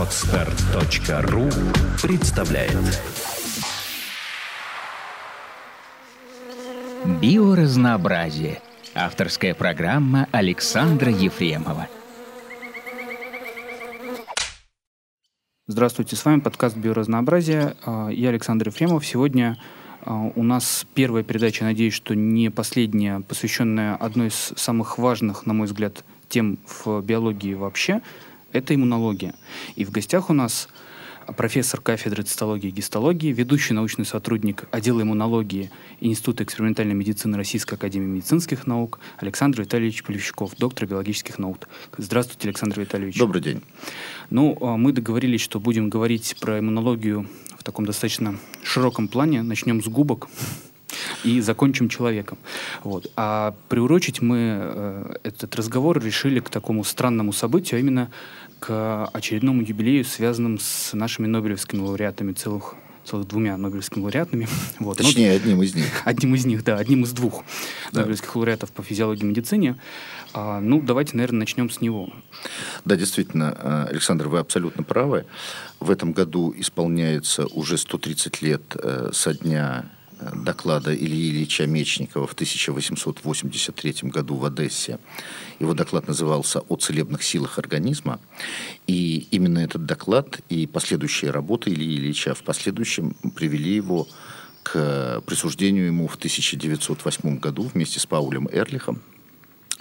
Отстар.ру представляет Биоразнообразие. Авторская программа Александра Ефремова. Здравствуйте, с вами подкаст «Биоразнообразие». А, я Александр Ефремов. Сегодня а, у нас первая передача, надеюсь, что не последняя, посвященная одной из самых важных, на мой взгляд, тем в биологии вообще. Это иммунология. И в гостях у нас профессор кафедры цитологии и гистологии, ведущий научный сотрудник отдела иммунологии Института экспериментальной медицины Российской академии медицинских наук Александр Витальевич Полевщиков, доктор биологических наук. Здравствуйте, Александр Витальевич. Добрый день. Ну, а мы договорились, что будем говорить про иммунологию в таком достаточно широком плане. Начнем с губок и закончим человеком. Вот. А приурочить мы э, этот разговор решили к такому странному событию, а именно к очередному юбилею, связанному с нашими Нобелевскими лауреатами целых целых двумя Нобелевскими лауреатами. Вот. Точнее, Но, одним из них. Одним из них, да, одним из двух да. Нобелевских лауреатов по физиологии и медицине. А, ну, давайте, наверное, начнем с него. Да, действительно, э, Александр, вы абсолютно правы. В этом году исполняется уже 130 лет э, со дня доклада Ильи Ильича Мечникова в 1883 году в Одессе. Его доклад назывался «О целебных силах организма». И именно этот доклад и последующие работы Ильи Ильича в последующем привели его к присуждению ему в 1908 году вместе с Паулем Эрлихом,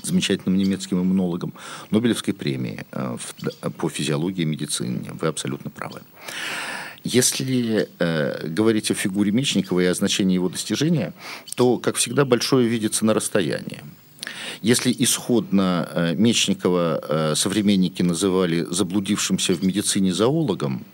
замечательным немецким иммунологом, Нобелевской премии э, по физиологии и медицине. Вы абсолютно правы. Если э, говорить о фигуре Мечникова и о значении его достижения, то, как всегда, большое видится на расстоянии. Если исходно э, Мечникова э, современники называли заблудившимся в медицине зоологом,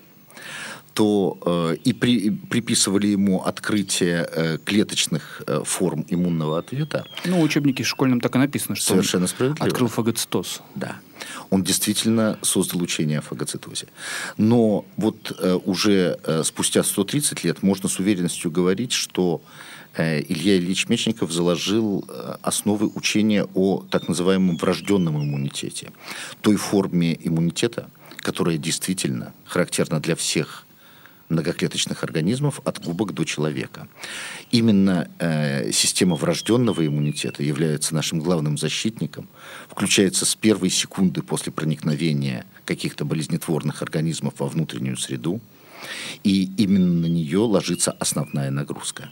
то э, и при, приписывали ему открытие э, клеточных э, форм иммунного ответа. Ну, в учебнике школьном так и написано, что Совершенно он открыл фагоцитоз. Да. Он действительно создал учение о фагоцитозе. Но вот э, уже э, спустя 130 лет можно с уверенностью говорить, что э, Илья Ильич Мечников заложил э, основы учения о так называемом врожденном иммунитете. Той форме иммунитета, которая действительно характерна для всех многоклеточных организмов от губок до человека. Именно э, система врожденного иммунитета является нашим главным защитником, включается с первой секунды после проникновения каких-то болезнетворных организмов во внутреннюю среду, и именно на нее ложится основная нагрузка.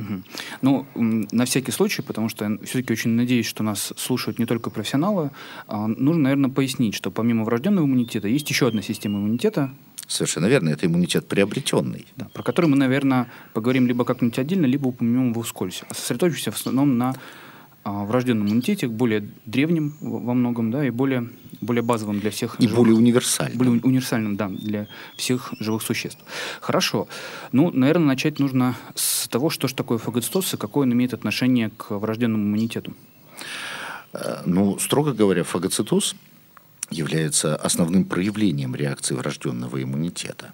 Угу. Ну, на всякий случай, потому что я все-таки очень надеюсь, что нас слушают не только профессионалы, а нужно, наверное, пояснить, что помимо врожденного иммунитета есть еще одна система иммунитета, Совершенно верно, это иммунитет приобретенный. Да, про который мы, наверное, поговорим либо как-нибудь отдельно, либо упомянем его вскользь. А сосредоточимся в основном на а, врожденном иммунитете, более древнем во многом, да, и более, более базовым для всех. И живых, более универсальным. Более универсальным, да, для всех живых существ. Хорошо. Ну, наверное, начать нужно с того, что же такое фагоцитоз и какое он имеет отношение к врожденному иммунитету. Э, ну, строго говоря, фагоцитоз – является основным проявлением реакции врожденного иммунитета.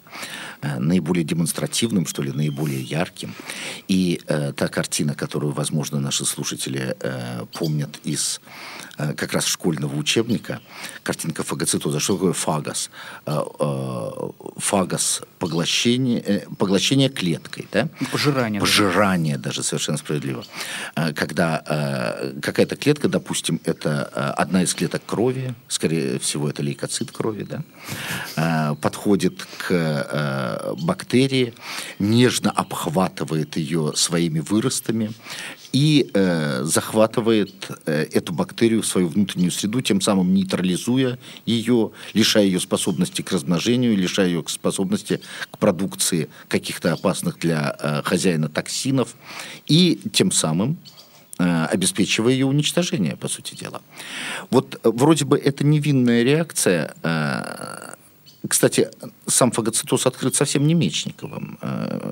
Э, наиболее демонстративным, что ли, наиболее ярким. И э, та картина, которую, возможно, наши слушатели э, помнят из э, как раз школьного учебника, картинка фагоцитоза. Что такое фагос? Э, э, фагос – поглощение, э, поглощение клеткой. Да? Пожирание. Пожирание даже, совершенно справедливо. Э, когда э, какая-то клетка, допустим, это э, одна из клеток крови, скорее всего, это лейкоцит крови, да, э, подходит к э, бактерии, нежно обхватывает ее своими выростами и э, захватывает эту бактерию в свою внутреннюю среду, тем самым нейтрализуя ее, лишая ее способности к размножению, лишая ее способности к продукции каких-то опасных для хозяина токсинов, и тем самым обеспечивая ее уничтожение, по сути дела. Вот э, вроде бы это невинная реакция. Э, кстати, сам фагоцитоз открыт совсем не Мечниковым.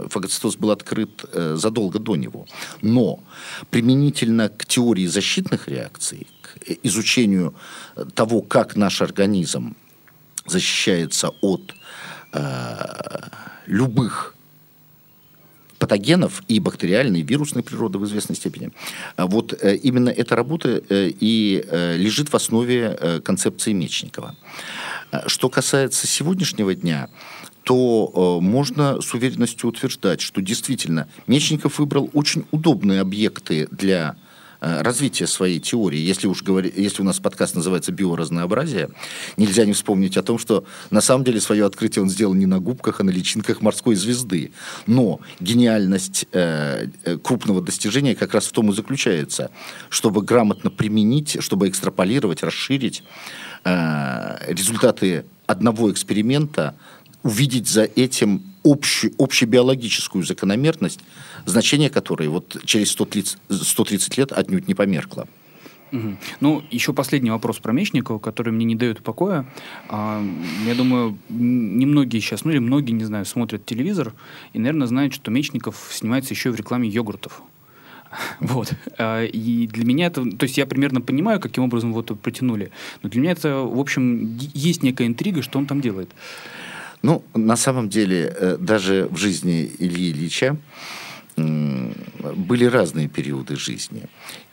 Фагоцитоз был открыт задолго до него. Но применительно к теории защитных реакций, к изучению того, как наш организм защищается от любых патогенов и бактериальной, и вирусной природы в известной степени. А вот э, именно эта работа э, и э, лежит в основе концепции Мечникова. Что касается сегодняшнего дня, то можно с уверенностью утверждать, что действительно Мечников выбрал очень удобные объекты для развития своей теории. Если уж говори, если у нас подкаст называется «Биоразнообразие», нельзя не вспомнить о том, что на самом деле свое открытие он сделал не на губках, а на личинках морской звезды. Но гениальность э, э крупного достижения как раз в том и заключается, чтобы грамотно применить, чтобы экстраполировать, расширить э, результаты одного эксперимента увидеть за этим общую, общебиологическую закономерность, значение которой вот через 130, 130 лет отнюдь не померкло. Угу. Ну, еще последний вопрос про Мечникова, который мне не дает покоя. А, я думаю, немногие сейчас, ну или многие, не знаю, смотрят телевизор и, наверное, знают, что Мечников снимается еще в рекламе йогуртов. Вот. А, и для меня это... То есть я примерно понимаю, каким образом вот протянули. Но для меня это, в общем, есть некая интрига, что он там делает. Ну, на самом деле, э, даже в жизни Ильи Ильича были разные периоды жизни.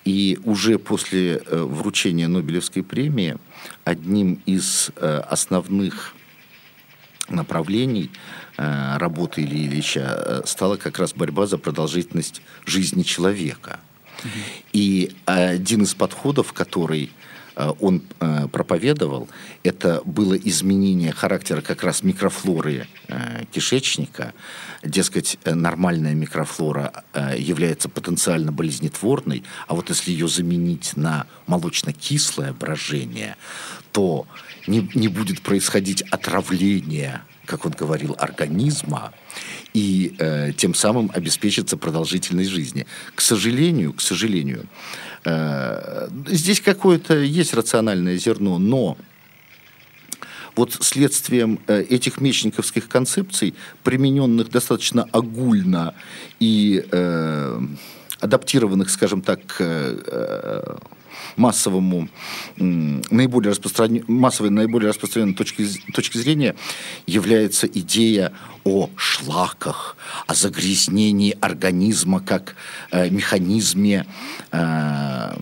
И уже после э, вручения Нобелевской премии одним из э, основных направлений работы Ильи Ильича стала как раз борьба за продолжительность жизни человека. И один из подходов, который он э, проповедовал, это было изменение характера как раз микрофлоры э, кишечника. Дескать, нормальная микрофлора является потенциально болезнетворной, а вот если ее заменить на молочно-кислое брожение, то не, не будет происходить отравление, как он говорил, организма, и э, тем самым обеспечится продолжительность жизни. К сожалению, к сожалению, э, здесь какое-то есть рациональное зерно, но вот следствием э, этих мечниковских концепций, примененных достаточно огульно и э, адаптированных, скажем так, э, массовому, наиболее распространен, массовой, наиболее распространенной точки, точки зрения является идея о шлаках, о загрязнении организма как э, механизме э,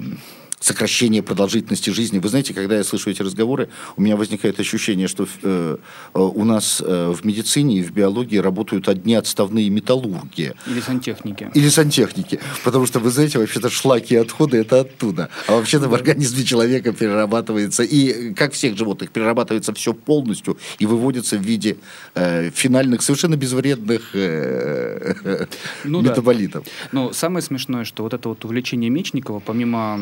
сокращение продолжительности жизни. Вы знаете, когда я слышу эти разговоры, у меня возникает ощущение, что э, э, у нас э, в медицине и в биологии работают одни отставные металлурги. Или сантехники. Или сантехники. Потому что, вы знаете, вообще-то шлаки и отходы – это оттуда. А вообще-то в организме человека перерабатывается, и как всех животных, перерабатывается все полностью и выводится в виде э, финальных, совершенно безвредных э, ну, метаболитов. Да. Но самое смешное, что вот это вот увлечение Мечникова, помимо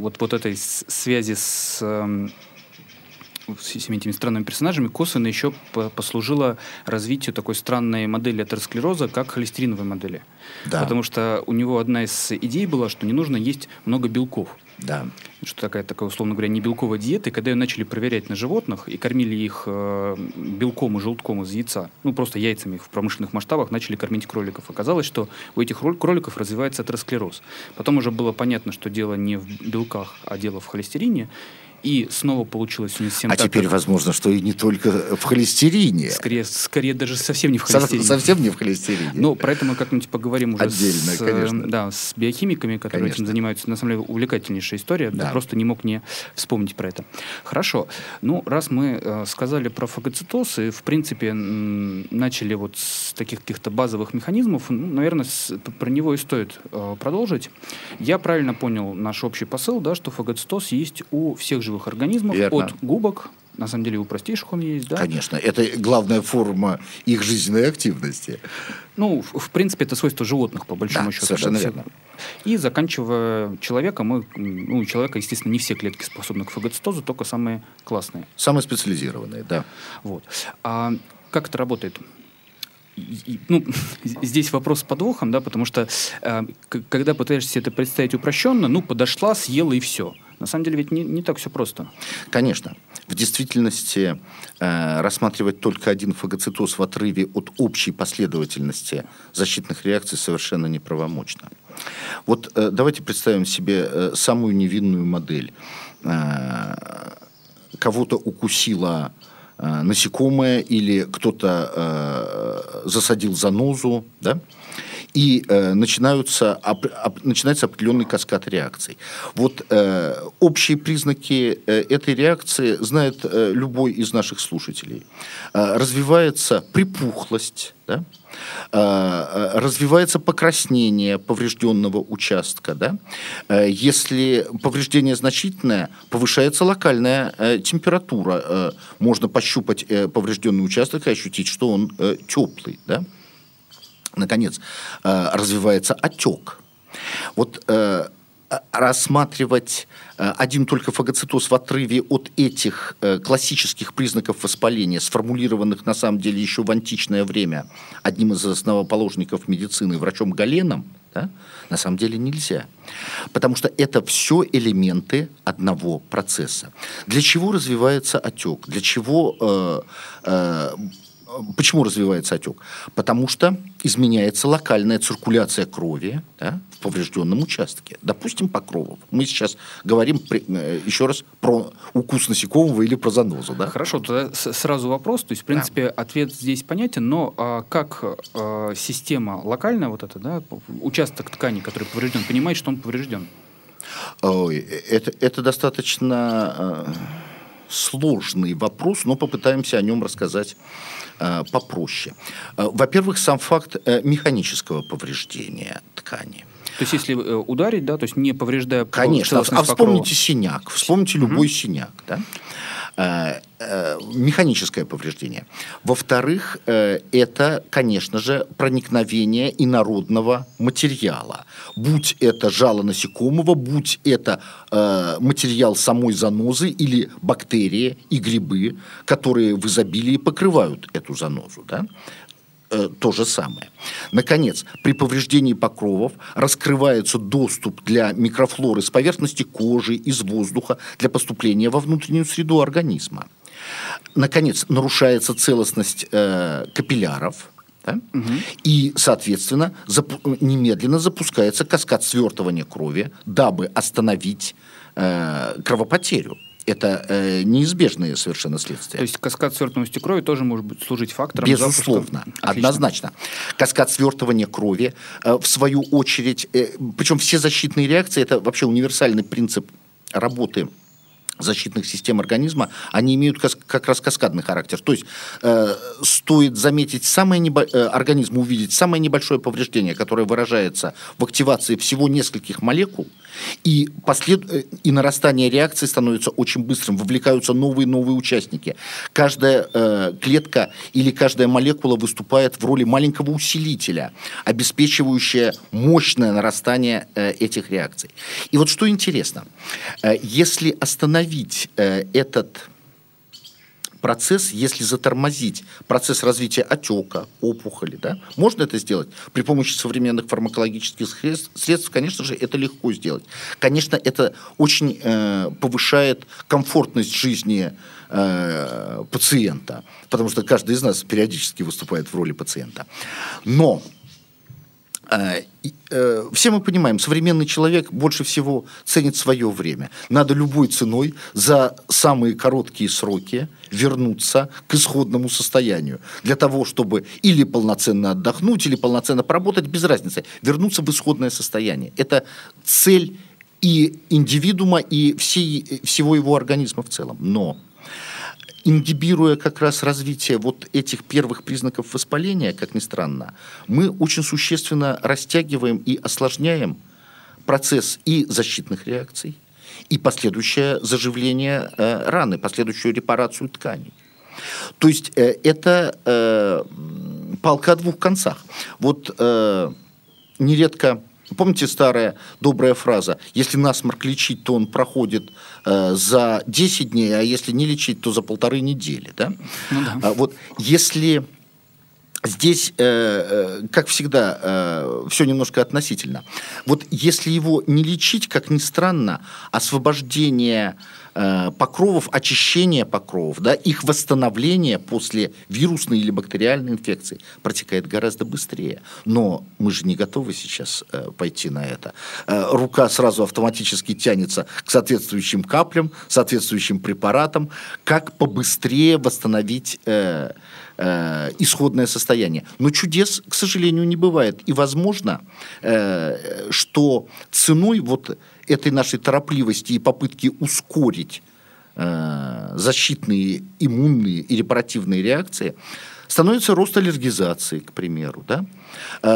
вот, вот этой связи с эм, с этими странными персонажами косвенно еще послужило развитию такой странной модели атеросклероза, как холестериновой модели. Да. Потому что у него одна из идей была, что не нужно есть много белков. Да. Что такая, такая, условно говоря, не белковая диета. И когда ее начали проверять на животных и кормили их э, белком и желтком из яйца, ну, просто яйцами в промышленных масштабах, начали кормить кроликов. Оказалось, что у этих кроликов развивается атеросклероз. Потом уже было понятно, что дело не в белках, а дело в холестерине и снова получилось не совсем А так, теперь, возможно, что и не только в холестерине. Скорее, скорее даже совсем не в холестерине. Совсем не в холестерине. Ну, про это мы как-нибудь поговорим уже Отдельно, с, конечно. Да, с биохимиками, которые конечно. этим занимаются. На самом деле, увлекательнейшая история. Да. просто не мог не вспомнить про это. Хорошо. Ну, раз мы э, сказали про фагоцитоз и, в принципе, начали вот с таких каких-то базовых механизмов, ну, наверное, с, про него и стоит э, продолжить. Я правильно понял наш общий посыл, да, что фагоцитоз есть у всех живых организмов, Верно. от губок, на самом деле у простейших он есть, да? Конечно, это главная форма их жизненной активности. Ну, в, в принципе, это свойство животных, по большому да, счету. совершенно да, верно. И заканчивая человеком, мы, ну, у человека, естественно, не все клетки способны к фагоцитозу, только самые классные. Самые специализированные, да. Вот. А как это работает? ну, здесь вопрос с подвохом, да, потому что э, когда пытаешься это представить упрощенно, ну, подошла, съела и все. На самом деле ведь не, не так все просто. Конечно. В действительности э, рассматривать только один фагоцитоз в отрыве от общей последовательности защитных реакций совершенно неправомочно. Вот э, давайте представим себе э, самую невинную модель. Э, кого-то укусила э, насекомое или кто-то э, засадил занозу, да? И э, начинаются, оп, оп, начинается определенный каскад реакций. Вот э, общие признаки э, этой реакции знает э, любой из наших слушателей. Э, развивается припухлость, да? Э, развивается покраснение поврежденного участка. Да? Э, если повреждение значительное, повышается локальная э, температура. Можно пощупать поврежденный участок и ощутить, что он теплый. Да? Наконец, развивается отек. Вот рассматривать э, один только фагоцитоз в отрыве от этих э, классических признаков воспаления, сформулированных на самом деле еще в античное время одним из основоположников медицины, врачом Галеном, да, на самом деле нельзя. Потому что это все элементы одного процесса. Для чего развивается отек? Для чего э, э, Почему развивается отек? Потому что изменяется локальная циркуляция крови да, в поврежденном участке. Допустим, покровов. Мы сейчас говорим э, еще раз про укус насекомого или про занозу. Да? Хорошо, тогда сразу вопрос. То есть, в принципе, да. ответ здесь понятен, но а, как а, система локальная, вот эта, да, участок ткани, который поврежден, понимает, что он поврежден? Ой, это, это достаточно э, сложный вопрос, но попытаемся о нем рассказать Э, попроще. Э, во-первых, сам факт э, механического повреждения ткани. То есть, если ударить, да, то есть не повреждая Конечно. А вспомните синяк, вспомните любой угу. синяк, да? Э, э, механическое повреждение. Во-вторых, э, это, конечно же, проникновение инородного материала. Будь это жало насекомого, будь это материал самой занозы или бактерии и грибы, которые в изобилии покрывают эту занозу. Да? Э, то же самое. Наконец, при повреждении покровов раскрывается доступ для микрофлоры с поверхности кожи, из воздуха для поступления во внутреннюю среду организма. Наконец, нарушается целостность э, капилляров, да? угу. и, соответственно, запу- немедленно запускается каскад свертывания крови, дабы остановить э, кровопотерю это э, неизбежные совершенно следствия. То есть каскад свертывания крови тоже может быть служить фактором Безусловно, однозначно. Каскад свертывания крови, э, в свою очередь, э, причем все защитные реакции, это вообще универсальный принцип работы защитных систем организма, они имеют как раз каскадный характер. То есть э, стоит заметить самое небо... э, организм увидеть самое небольшое повреждение, которое выражается в активации всего нескольких молекул, и, послед... Э, и нарастание реакции становится очень быстрым, вовлекаются новые-новые участники. Каждая э, клетка или каждая молекула выступает в роли маленького усилителя, обеспечивающая мощное нарастание э, этих реакций. И вот что интересно, э, если остановить э, этот процесс, если затормозить процесс развития отека, опухоли, да, можно это сделать при помощи современных фармакологических средств, конечно же, это легко сделать. Конечно, это очень э, повышает комфортность жизни э, пациента, потому что каждый из нас периодически выступает в роли пациента. Но все мы понимаем, современный человек больше всего ценит свое время. Надо любой ценой за самые короткие сроки вернуться к исходному состоянию. Для того, чтобы или полноценно отдохнуть, или полноценно поработать, без разницы. Вернуться в исходное состояние. Это цель и индивидуума, и всей, всего его организма в целом. Но ингибируя как раз развитие вот этих первых признаков воспаления, как ни странно, мы очень существенно растягиваем и осложняем процесс и защитных реакций, и последующее заживление э, раны, последующую репарацию тканей. То есть э, это э, палка о двух концах. Вот э, нередко Помните старая добрая фраза? Если насморк лечить, то он проходит э, за 10 дней, а если не лечить, то за полторы недели. Да? Ну, да. А, вот если Здесь, э, э, как всегда, э, все немножко относительно. Вот если его не лечить, как ни странно, освобождение покровов, очищение покровов, да, их восстановление после вирусной или бактериальной инфекции протекает гораздо быстрее. Но мы же не готовы сейчас пойти на это. Рука сразу автоматически тянется к соответствующим каплям, соответствующим препаратам, как побыстрее восстановить э, исходное состояние. Но чудес, к сожалению, не бывает. И возможно, э, что ценой вот этой нашей торопливости и попытки ускорить э, защитные, иммунные и репаративные реакции, становится рост аллергизации, к примеру, да?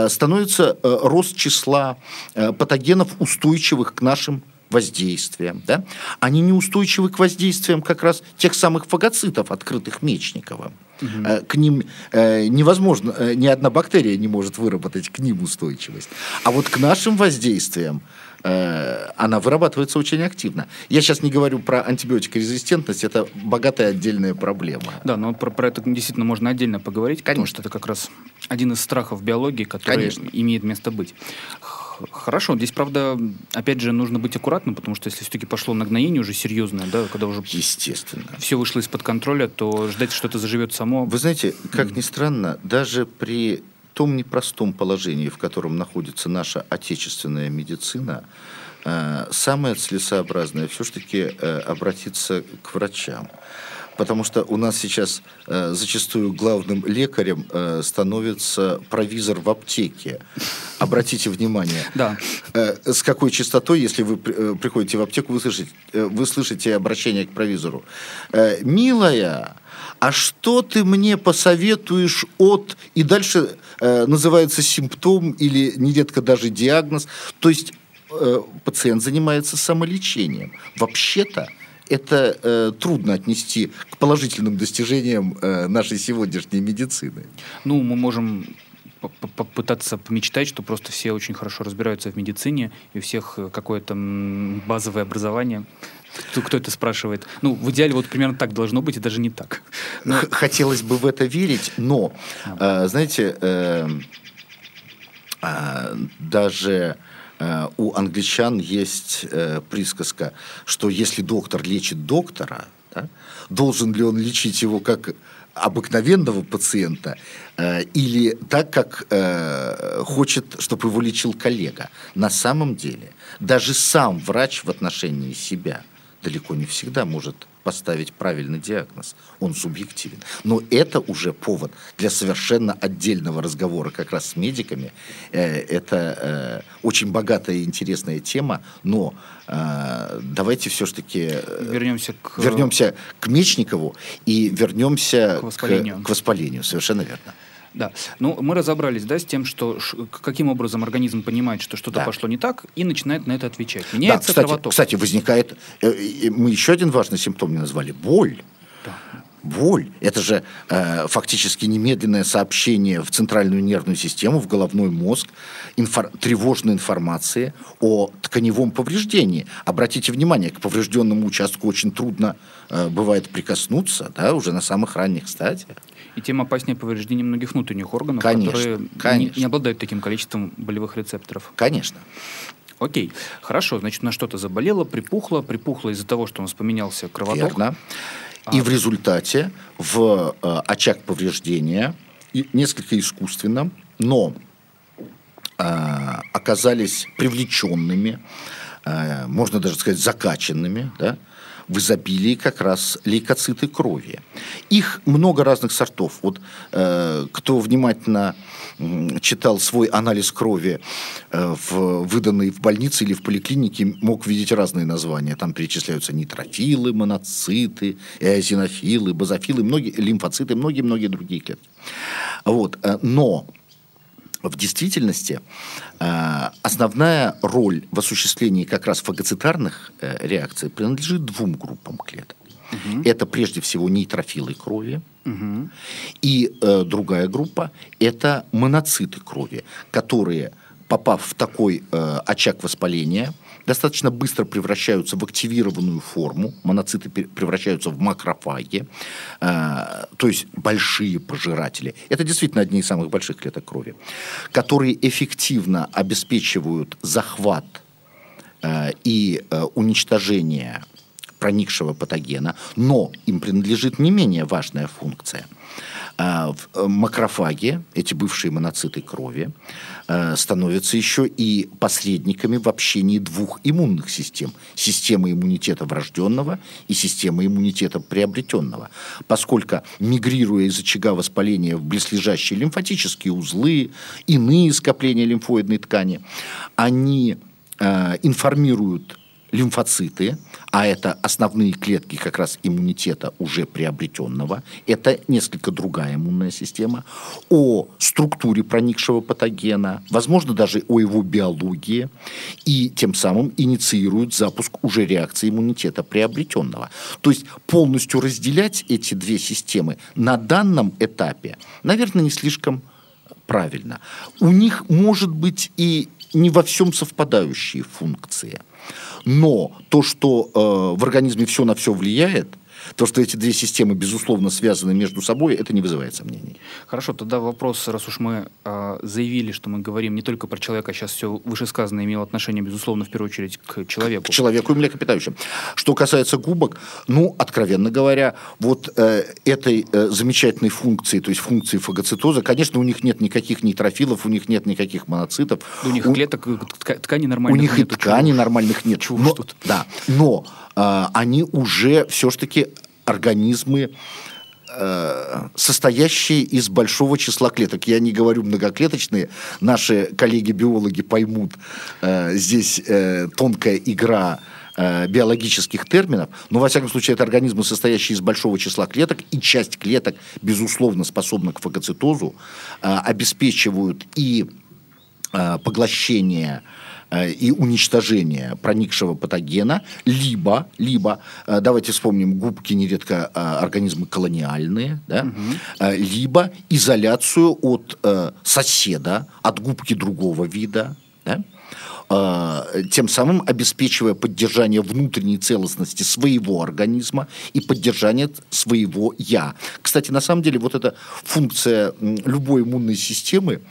становится рост числа патогенов, устойчивых к нашим воздействиям. Да? Они неустойчивы к воздействиям как раз тех самых фагоцитов, открытых Мечниковым. Угу. К ним э, невозможно, э, ни одна бактерия не может выработать к ним устойчивость. А вот к нашим воздействиям Э, она вырабатывается очень активно. Я сейчас не говорю про антибиотикорезистентность, это богатая отдельная проблема. Да, но про, про это действительно можно отдельно поговорить, Конечно. потому что это как раз один из страхов биологии, который Конечно. имеет место быть. Хорошо, здесь, правда, опять же, нужно быть аккуратным, потому что если все-таки пошло нагноение уже серьезное, да, когда уже Естественно. все вышло из-под контроля, то ждать, что это заживет само. Вы знаете, как ни странно, даже при том непростом положении, в котором находится наша отечественная медицина, э, самое целесообразное все-таки э, обратиться к врачам. Потому что у нас сейчас э, зачастую главным лекарем э, становится провизор в аптеке. Обратите внимание, да. э, с какой частотой, если вы э, приходите в аптеку, вы слышите, э, вы слышите обращение к провизору. Э, «Милая, а что ты мне посоветуешь от... И дальше э, называется симптом или нередко даже диагноз. То есть э, пациент занимается самолечением. Вообще-то это э, трудно отнести к положительным достижениям э, нашей сегодняшней медицины. Ну, мы можем попытаться помечтать, что просто все очень хорошо разбираются в медицине, и у всех э, какое-то базовое образование. Кто, кто это спрашивает? Ну, в идеале вот примерно так должно быть, и даже не так. Но... Хотелось бы в это верить, но, э, знаете, э, э, даже э, у англичан есть э, присказка, что если доктор лечит доктора, да, должен ли он лечить его как обыкновенного пациента э, или так, как э, хочет, чтобы его лечил коллега. На самом деле, даже сам врач в отношении себя – далеко не всегда может поставить правильный диагноз. Он субъективен. Но это уже повод для совершенно отдельного разговора как раз с медиками. Э, это э, очень богатая и интересная тема, но э, давайте все-таки вернемся к... вернемся к Мечникову и вернемся к воспалению. К, к воспалению. Совершенно верно. Да. Ну, мы разобрались, да, с тем, что каким образом организм понимает, что что-то да. пошло не так, и начинает на это отвечать. Меняется да, кстати, кровоток. Кстати, возникает, э, мы еще один важный симптом не назвали, боль. Да. Боль – это же э, фактически немедленное сообщение в центральную нервную систему, в головной мозг, инфор- тревожной информации о тканевом повреждении. Обратите внимание, к поврежденному участку очень трудно э, бывает прикоснуться, да, уже на самых ранних стадиях и тем опаснее повреждение многих внутренних органов, конечно, которые конечно. Не, не обладают таким количеством болевых рецепторов. Конечно. Окей, хорошо, значит, на что-то заболело, припухло, припухло из-за того, что у нас поменялся кровоток. Верно. И в результате в э, очаг повреждения, и несколько искусственно, но э, оказались привлеченными, э, можно даже сказать, закачанными, да, в изобилии как раз лейкоциты крови. Их много разных сортов. Вот э, кто внимательно читал свой анализ крови, э, в, выданный в больнице или в поликлинике, мог видеть разные названия. Там перечисляются нитрофилы, моноциты, эозинофилы, базофилы, многие, лимфоциты, многие-многие другие клетки. Вот. Э, но в действительности э, основная роль в осуществлении как раз фагоцитарных э, реакций принадлежит двум группам клеток. Угу. Это прежде всего нейтрофилы крови, угу. и э, другая группа это моноциты крови, которые, попав в такой очаг воспаления, достаточно быстро превращаются в активированную форму, моноциты превращаются в макрофаги, э, то есть большие пожиратели. Это действительно одни из самых больших клеток крови, которые эффективно обеспечивают захват э, и э, уничтожение проникшего патогена, но им принадлежит не менее важная функция – в э, макрофаге, эти бывшие моноциты крови, э, становятся еще и посредниками в общении двух иммунных систем. Системы иммунитета врожденного и системы иммунитета приобретенного. Поскольку, мигрируя из очага воспаления в близлежащие лимфатические узлы, иные скопления лимфоидной ткани, они э, информируют лимфоциты, а это основные клетки как раз иммунитета уже приобретенного, это несколько другая иммунная система, о структуре проникшего патогена, возможно, даже о его биологии, и тем самым инициируют запуск уже реакции иммунитета приобретенного. То есть полностью разделять эти две системы на данном этапе, наверное, не слишком правильно. У них может быть и не во всем совпадающие функции – но то, что э, в организме все на все влияет – то, что эти две системы, безусловно, связаны между собой, это не вызывает сомнений. Хорошо, тогда вопрос, раз уж мы э, заявили, что мы говорим не только про человека, сейчас все вышесказанное имело отношение, безусловно, в первую очередь к человеку. К человеку и млекопитающим. Что касается губок, ну, откровенно говоря, вот э, этой э, замечательной функции, то есть функции фагоцитоза, конечно, у них нет никаких нейтрофилов, у них нет никаких моноцитов. У них у, клеток, тканей нормальных нет. У них нет, и тканей чего? нормальных нет. Чего но, тут? Да, но э, они уже все-таки организмы, э, состоящие из большого числа клеток. Я не говорю многоклеточные, наши коллеги-биологи поймут, э, здесь э, тонкая игра биологических терминов, но, во всяком случае, это организмы, состоящие из большого числа клеток, и часть клеток, безусловно, способна к фагоцитозу, обеспечивают и поглощение и уничтожения проникшего патогена, либо, либо э, давайте вспомним, губки нередко э, организмы колониальные, да, угу. либо изоляцию от соседа, от губки другого вида, да, тем самым обеспечивая поддержание внутренней целостности своего организма и поддержание своего «я». Кстати, на самом деле, вот эта функция любой иммунной системы,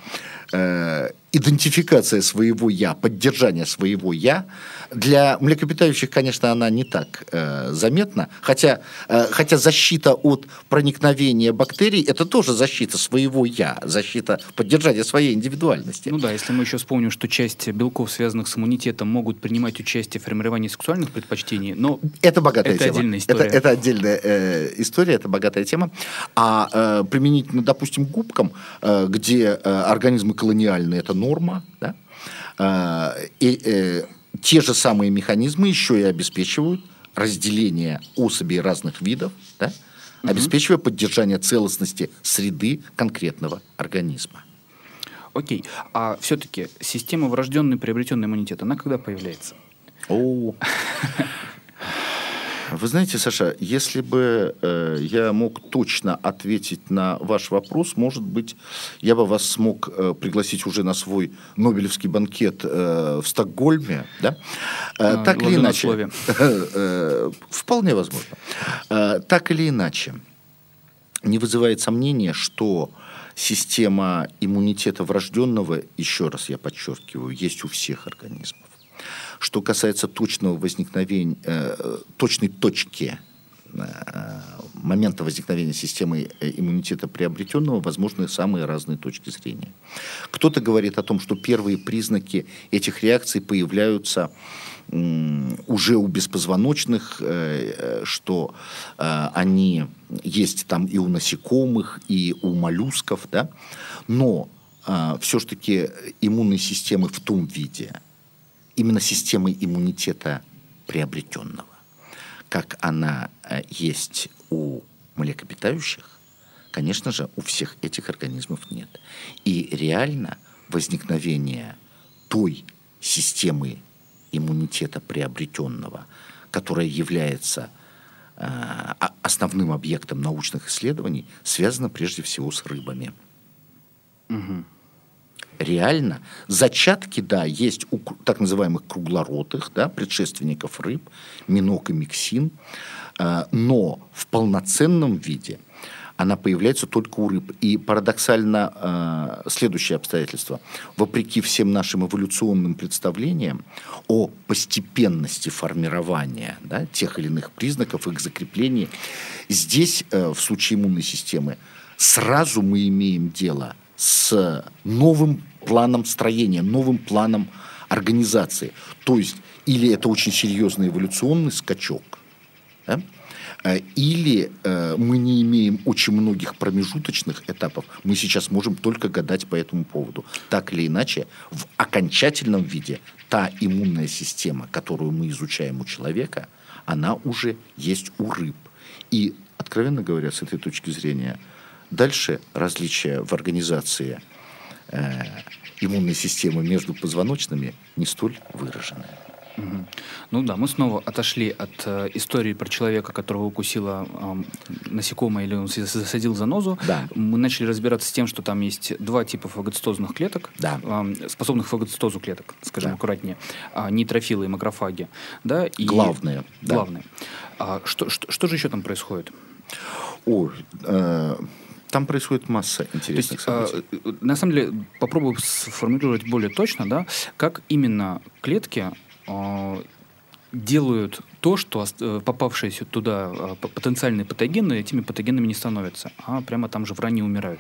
идентификация своего «я», поддержание своего «я», для млекопитающих, конечно, она не так э, заметна, хотя, э, хотя защита от проникновения бактерий – это тоже защита своего «я», защита поддержания своей индивидуальности. Ну да, если мы еще вспомним, что часть белков, связанных с иммунитетом, могут принимать участие в формировании сексуальных предпочтений, но это богатая это тема. отдельная история. Это, это отдельная э, история, это богатая тема. А э, применительно, допустим, губкам, э, где э, организмы колониальные – это норма, да? Э, и, э, те же самые механизмы еще и обеспечивают разделение особей разных видов, да? угу. обеспечивая поддержание целостности среды конкретного организма. Окей. А все-таки система врожденный приобретенный иммунитет, она когда появляется? О, Вы знаете, Саша, если бы э, я мог точно ответить на ваш вопрос, может быть, я бы вас смог э, пригласить уже на свой Нобелевский банкет э, в Стокгольме, да? Э, а, так или иначе. Э, вполне возможно. Э, так или иначе, не вызывает сомнения, что система иммунитета врожденного, еще раз я подчеркиваю, есть у всех организмов. Что касается точного возникновения, э, точной точки э, момента возникновения системы э, иммунитета приобретенного возможны самые разные точки зрения. Кто-то говорит о том, что первые признаки этих реакций появляются уже у беспозвоночных, что они есть там и у насекомых, и у моллюсков, да? но все-таки иммунной системы в том виде, именно системой иммунитета приобретенного, как она э, есть у млекопитающих, конечно же, у всех этих организмов нет. И реально возникновение той системы иммунитета приобретенного, которая является э, основным объектом научных исследований, связано прежде всего с рыбами. Угу реально зачатки, да, есть у так называемых круглоротых, да, предшественников рыб, минок и миксин, э, но в полноценном виде она появляется только у рыб. И парадоксально э, следующее обстоятельство. Вопреки всем нашим эволюционным представлениям о постепенности формирования да, тех или иных признаков, их закрепления, здесь, э, в случае иммунной системы, сразу мы имеем дело с новым планом строения, новым планом организации. То есть, или это очень серьезный эволюционный скачок, да? Э, или э, мы не имеем очень многих промежуточных этапов, мы сейчас можем только гадать по этому поводу. Так или иначе, в окончательном виде та иммунная система, которую мы изучаем у человека, она уже есть у рыб. И, откровенно говоря, с этой точки зрения, дальше различия в организации э, иммунной системы между позвоночными не столь выражены. Угу. Ну да, мы снова отошли от э, истории про человека, которого укусило э, насекомое или он засадил занозу. Да. Мы начали разбираться с тем, что там есть два типа фагоцитозных клеток, да. э, способных фагоцитозу клеток, скажем да. аккуратнее, э, нейтрофилы и макрофаги. Да, и... Главное. Главное. Да. А, что, что, что же еще там происходит? О, э, там происходит масса интересных То есть, событий. Э, на самом деле, попробую сформулировать более точно, да, как именно клетки а, делают то, что э, попавшиеся туда а, потенциальные патогены этими патогенами не становятся, а прямо там же в ране умирают.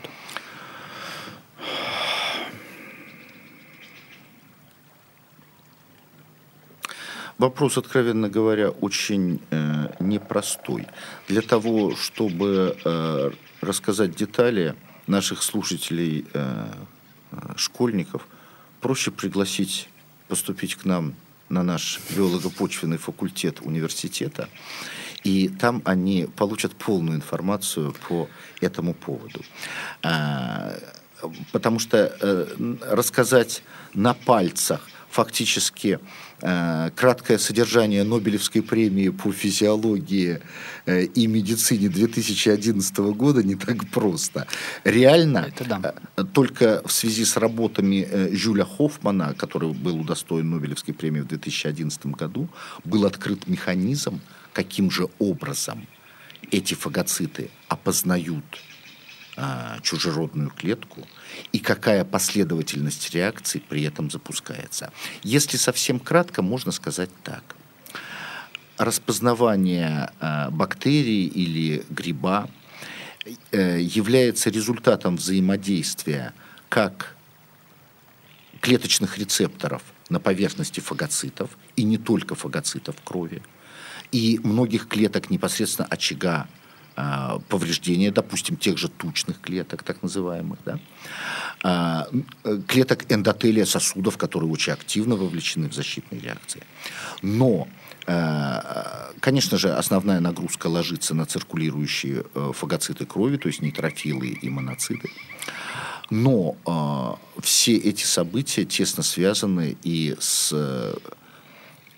Вопрос, откровенно говоря, очень э, непростой. Для того, чтобы э, рассказать детали наших слушателей, э, э школьников, проще пригласить поступить к нам на наш биолого-почвенный факультет университета, и там они получат полную информацию по этому поводу. А, потому что э, рассказать на пальцах фактически э, краткое содержание Нобелевской премии по физиологии э, и медицине 2011 года не так просто. Реально, да. э, только в связи с работами э, Жюля Хоффмана, который был удостоен Нобелевской премии в 2011 году, был открыт механизм, каким же образом эти фагоциты опознают а, чужеродную клетку и какая последовательность реакций при этом запускается. Если совсем кратко, можно сказать так. Распознавание а, бактерии или гриба э, является результатом взаимодействия как клеточных рецепторов на поверхности фагоцитов, и не только фагоцитов крови, и многих клеток непосредственно очага а, повреждения, допустим, тех же тучных клеток, так называемых, да, а, клеток эндотелия сосудов, которые очень активно вовлечены в защитные реакции. Но а, Конечно же, основная нагрузка ложится на циркулирующие э, фагоциты крови, то есть нейтрофилы и моноциты. Но э, все эти события тесно связаны и с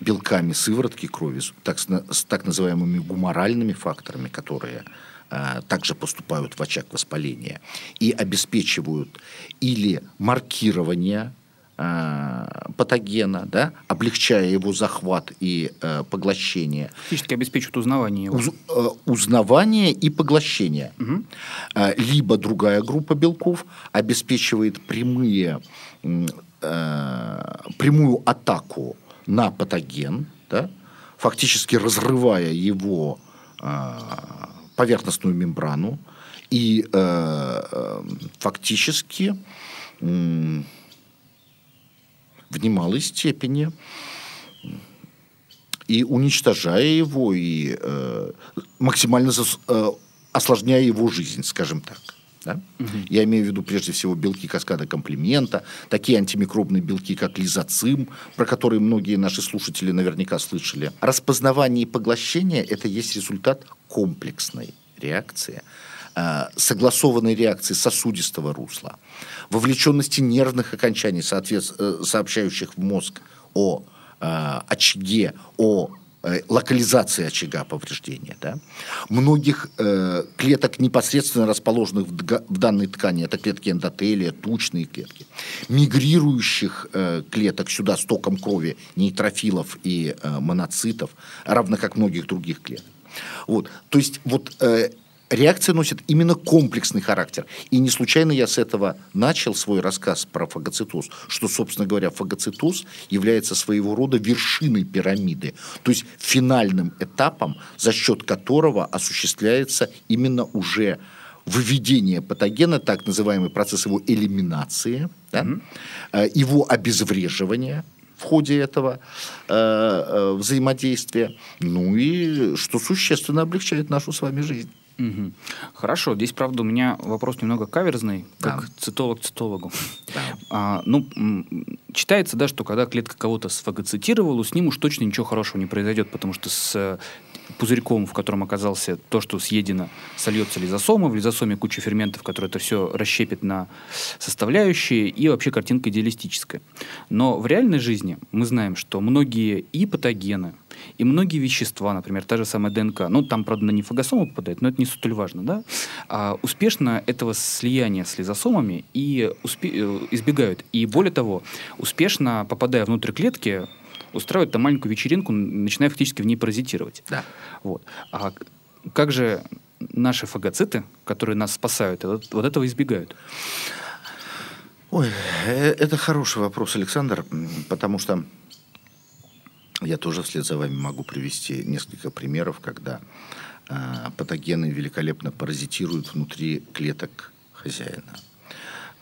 белками сыворотки крови, так, с так называемыми гуморальными факторами, которые а, также поступают в очаг воспаления и обеспечивают или маркирование а, патогена, да, облегчая его захват и э, поглощение. Фактически обеспечивают узнавание его. Уз, э, узнавание и поглощение. Угу. Э, либо другая группа белков обеспечивает прямые, э, прямую атаку на патоген, да, фактически разрывая его э, поверхностную мембрану и э, э, фактически э, в немалой степени и уничтожая его, и э, максимально зас, э, осложняя его жизнь, скажем так. Да? Угу. Я имею в виду прежде всего белки каскада комплимента, такие антимикробные белки, как лизоцим, про которые многие наши слушатели наверняка слышали. Распознавание и поглощение – это есть результат комплексной реакции, э, согласованной реакции сосудистого русла, вовлеченности нервных окончаний, э, сообщающих в мозг о э, очаге, о локализации очага повреждения. Да? Многих э, клеток, непосредственно расположенных в, в данной ткани, это клетки эндотелия, тучные клетки, мигрирующих э, клеток сюда с током крови, нейтрофилов и э, моноцитов, равно как многих других клеток. Вот. То есть вот э, реакция носит именно комплексный характер. И не случайно я с этого начал свой рассказ про фагоцитоз, что, собственно говоря, фагоцитоз является своего рода вершиной пирамиды, то есть финальным этапом, за счет которого осуществляется именно уже выведение патогена, так называемый процесс его элиминации, да, mm-hmm. его обезвреживания в ходе этого э, э, взаимодействия, ну и что существенно облегчает нашу с вами жизнь. Угу. Хорошо, здесь, правда, у меня вопрос немного каверзный, как да. цитолог цитологу. Да. А, ну, читается, да, что когда клетка кого-то сфагоцитировала, с ним уж точно ничего хорошего не произойдет, потому что с пузырьком, в котором оказался то, что съедено, сольется лизосома. В лизосоме куча ферментов, которые это все расщепит на составляющие, и вообще картинка идеалистическая. Но в реальной жизни мы знаем, что многие и патогены, и многие вещества, например, та же самая ДНК, ну, там, правда, на нефагосому попадает, но это не столь важно, да, а, успешно этого слияния с лизосомами и успе- э, избегают. И более того, успешно попадая внутрь клетки, устраивают там маленькую вечеринку, начиная фактически в ней паразитировать. Да. Вот. А как же наши фагоциты, которые нас спасают, вот, вот этого избегают? Ой, э, это хороший вопрос, Александр, потому что я тоже вслед за вами могу привести несколько примеров, когда э, патогены великолепно паразитируют внутри клеток хозяина.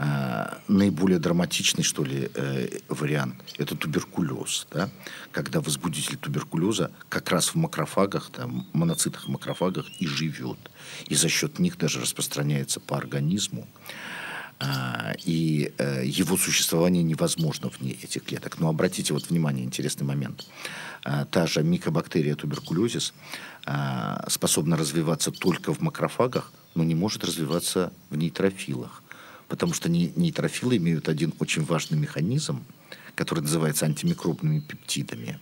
Э, наиболее драматичный, что ли, э, вариант – это туберкулез, да? когда возбудитель туберкулеза как раз в макрофагах, там, моноцитах макрофагах и живет. И за счет них даже распространяется по организму. А, и э, его существование невозможно вне этих клеток. Но обратите вот внимание, интересный момент. А, та же микобактерия туберкулезис а, способна развиваться только в макрофагах, но не может развиваться в нейтрофилах. Потому что нейтрофилы имеют один очень важный механизм, который называется антимикробными пептидами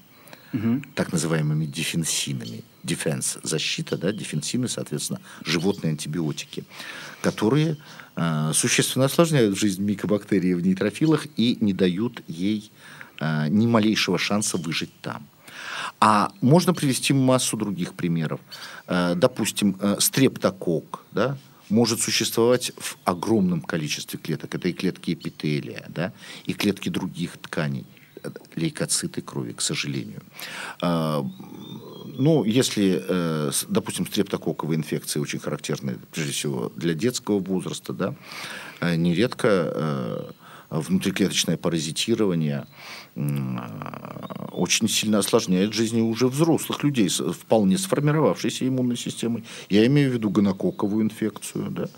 угу. так называемыми дефенсинами. Дефенс – защита, да, дефенсины, соответственно, животные антибиотики, которые э, существенно осложняют жизнь микобактерии в нейтрофилах и не дают ей э, ни малейшего шанса выжить там. А можно привести массу других примеров. Э, допустим, э, стрептокок, да, может существовать в огромном количестве клеток. Это и клетки эпителия, да, и клетки других тканей лейкоциты крови, к сожалению. А, ну, если, э, допустим, стрептококковые инфекции очень характерны, прежде всего, для детского возраста, да, э, нередко э, внутриклеточное паразитирование очень сильно осложняет жизнь уже взрослых людей с вполне сформировавшейся иммунной системой. Я имею в виду гонококковую инфекцию, да,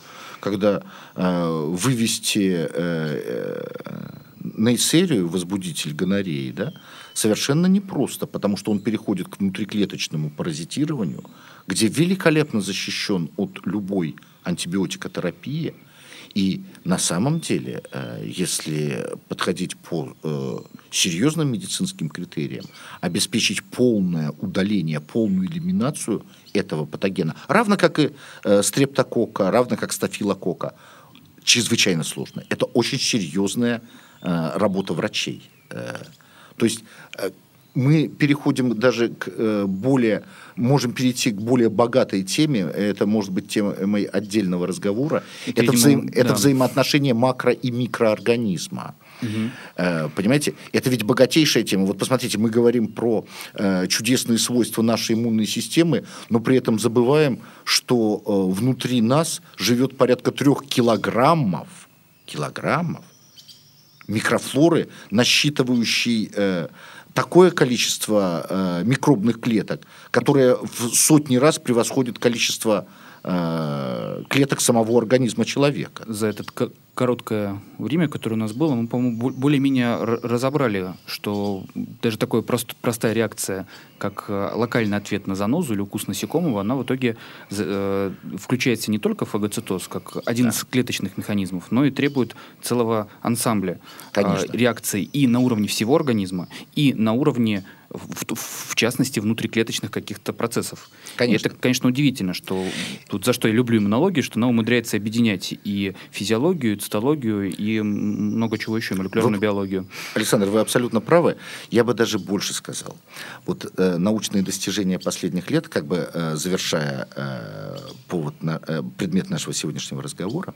когда э, вывести э, нейсерию, возбудитель гонореи, да, совершенно непросто, потому что он переходит к внутриклеточному паразитированию, где великолепно защищен от любой антибиотикотерапии. И на самом деле, э, если подходить по э, серьезным медицинским критериям, обеспечить полное удаление, полную элиминацию этого патогена, равно как и э, стрептокока, равно как стафилокока, чрезвычайно сложно. Это очень серьезная работа врачей. То есть мы переходим даже к более, можем перейти к более богатой теме, это может быть темой отдельного разговора, это, это, взаим, да. это взаимоотношение макро- и микроорганизма. Угу. Понимаете, это ведь богатейшая тема. Вот посмотрите, мы говорим про чудесные свойства нашей иммунной системы, но при этом забываем, что внутри нас живет порядка трех килограммов, килограммов микрофлоры, насчитывающей э, такое количество э, микробных клеток, которое в сотни раз превосходит количество э, клеток самого организма человека. За этот короткое время, которое у нас было, мы, по-моему, более-менее разобрали, что даже такая прост, простая реакция, как э, локальный ответ на занозу или укус насекомого, она в итоге э, включается не только фагоцитоз, как один да. из клеточных механизмов, но и требует целого ансамбля э, реакций и на уровне всего организма, и на уровне в, в частности, внутриклеточных каких-то процессов. Конечно. И это, конечно, удивительно, что тут за что я люблю иммунологию, что она умудряется объединять и физиологию, и цитологию, и много чего еще, молекулярную вот, биологию. Александр, вы абсолютно правы. Я бы даже больше сказал. Вот э, научные достижения последних лет, как бы э, завершая э, повод на, э, предмет нашего сегодняшнего разговора,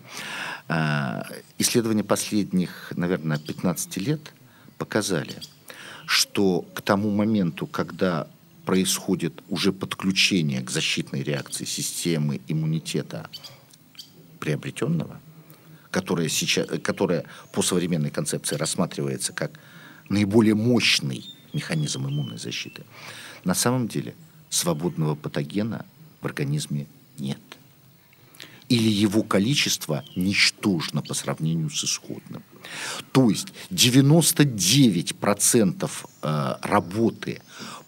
э, исследования последних, наверное, 15 лет показали – что к тому моменту, когда происходит уже подключение к защитной реакции системы иммунитета приобретенного, которая, сейчас, которая по современной концепции рассматривается как наиболее мощный механизм иммунной защиты, на самом деле свободного патогена в организме нет. Или его количество ничтожно по сравнению с исходным. То есть 99% э, работы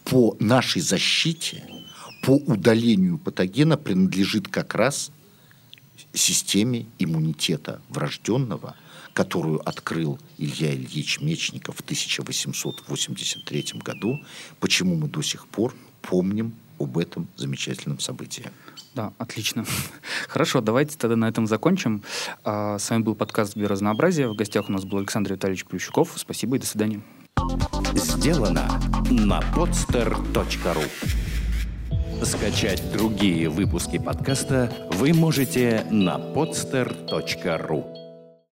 по нашей защите, по удалению патогена принадлежит как раз системе иммунитета врожденного, которую открыл Илья Ильич Мечников в 1883 году. Почему мы до сих пор помним об этом замечательном событии? Да, отлично. Хорошо, давайте тогда на этом закончим. А, с вами был подкаст «Биоразнообразие». В гостях у нас был Александр Витальевич Плющуков. Спасибо и до свидания. Сделано на podster.ru Скачать другие выпуски подкаста вы можете на podster.ru